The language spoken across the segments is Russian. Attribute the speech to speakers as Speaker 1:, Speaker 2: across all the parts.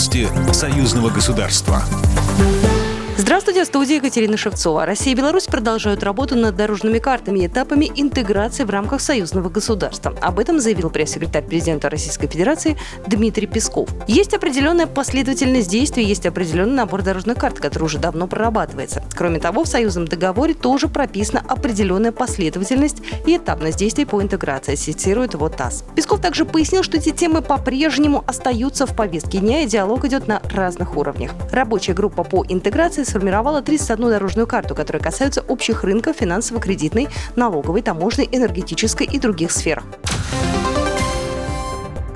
Speaker 1: Новости союзного государства.
Speaker 2: Здравствуйте, в Екатерина Шевцова. Россия и Беларусь продолжают работу над дорожными картами и этапами интеграции в рамках союзного государства. Об этом заявил пресс-секретарь президента Российской Федерации Дмитрий Песков. Есть определенная последовательность действий, есть определенный набор дорожных карт, который уже давно прорабатывается. Кроме того, в союзном договоре тоже прописана определенная последовательность и этапность действий по интеграции, цитирует его ТАСС. Песков также пояснил, что эти темы по-прежнему остаются в повестке дня, и диалог идет на разных уровнях. Рабочая группа по интеграции сформировала 31 дорожную карту, которая касается общих рынков финансово-кредитной, налоговой, таможенной, энергетической и других сфер.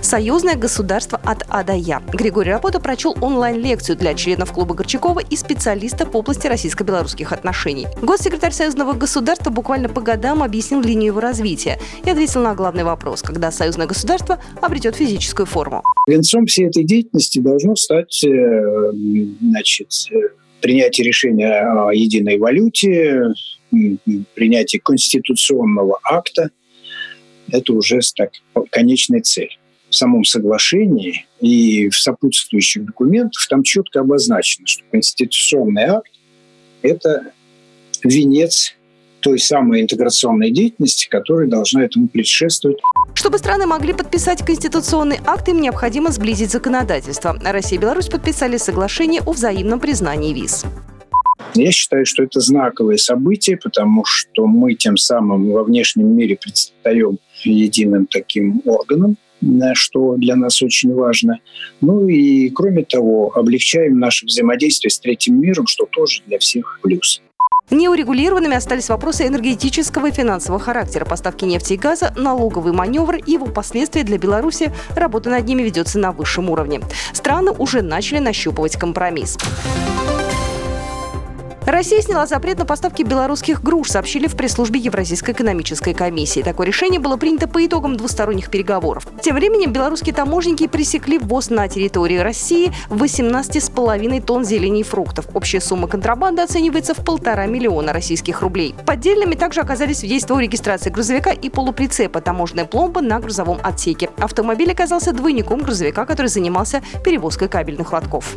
Speaker 2: Союзное государство от А до Я. Григорий Работа прочел онлайн-лекцию для членов клуба Горчакова и специалиста в области российско-белорусских отношений. Госсекретарь Союзного государства буквально по годам объяснил линию его развития и ответил на главный вопрос, когда союзное государство обретет физическую форму.
Speaker 3: Венцом всей этой деятельности должно стать э, значит, принятие решения о единой валюте, принятие конституционного акта – это уже так, конечная цель. В самом соглашении и в сопутствующих документах там четко обозначено, что конституционный акт – это венец той самой интеграционной деятельности, которая должна этому предшествовать.
Speaker 2: Чтобы страны могли подписать конституционный акт, им необходимо сблизить законодательство. Россия и Беларусь подписали соглашение о взаимном признании виз.
Speaker 3: Я считаю, что это знаковое событие, потому что мы тем самым во внешнем мире предстаем единым таким органом, что для нас очень важно. Ну и, кроме того, облегчаем наше взаимодействие с третьим миром, что тоже для всех плюс.
Speaker 2: Неурегулированными остались вопросы энергетического и финансового характера, поставки нефти и газа, налоговый маневр и его последствия для Беларуси. Работа над ними ведется на высшем уровне. Страны уже начали нащупывать компромисс. Россия сняла запрет на поставки белорусских груш, сообщили в пресс-службе Евразийской экономической комиссии. Такое решение было принято по итогам двусторонних переговоров. Тем временем белорусские таможенники пресекли ввоз на территории России 18,5 тонн зелени и фруктов. Общая сумма контрабанды оценивается в полтора миллиона российских рублей. Поддельными также оказались свидетельства о регистрации грузовика и полуприцепа, таможенная пломба на грузовом отсеке. Автомобиль оказался двойником грузовика, который занимался перевозкой кабельных лотков.